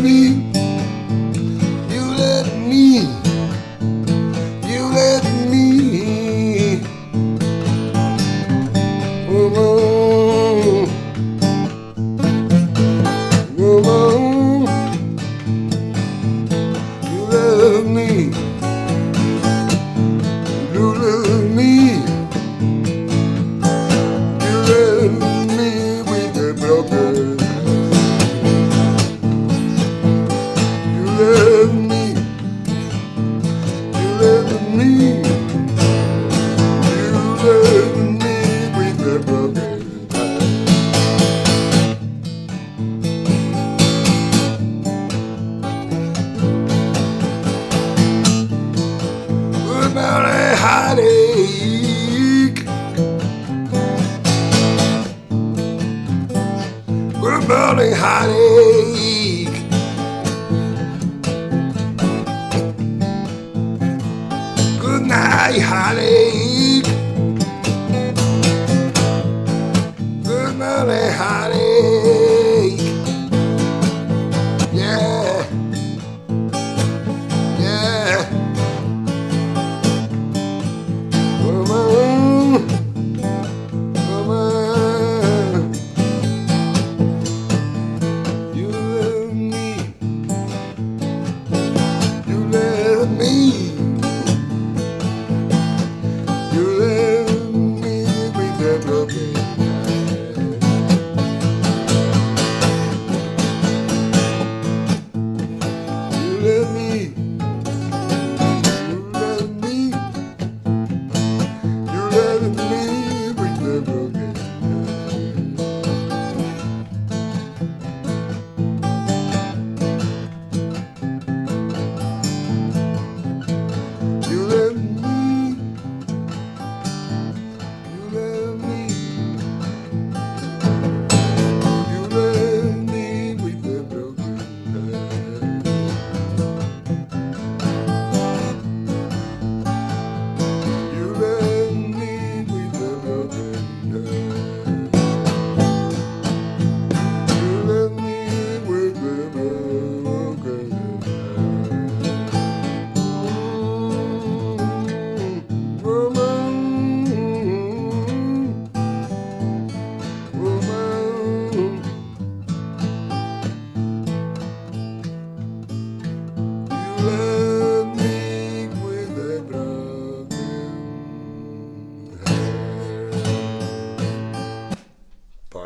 me. love me. You love me. You love me with a broken heart. About a heartache. What about a heartache? honey.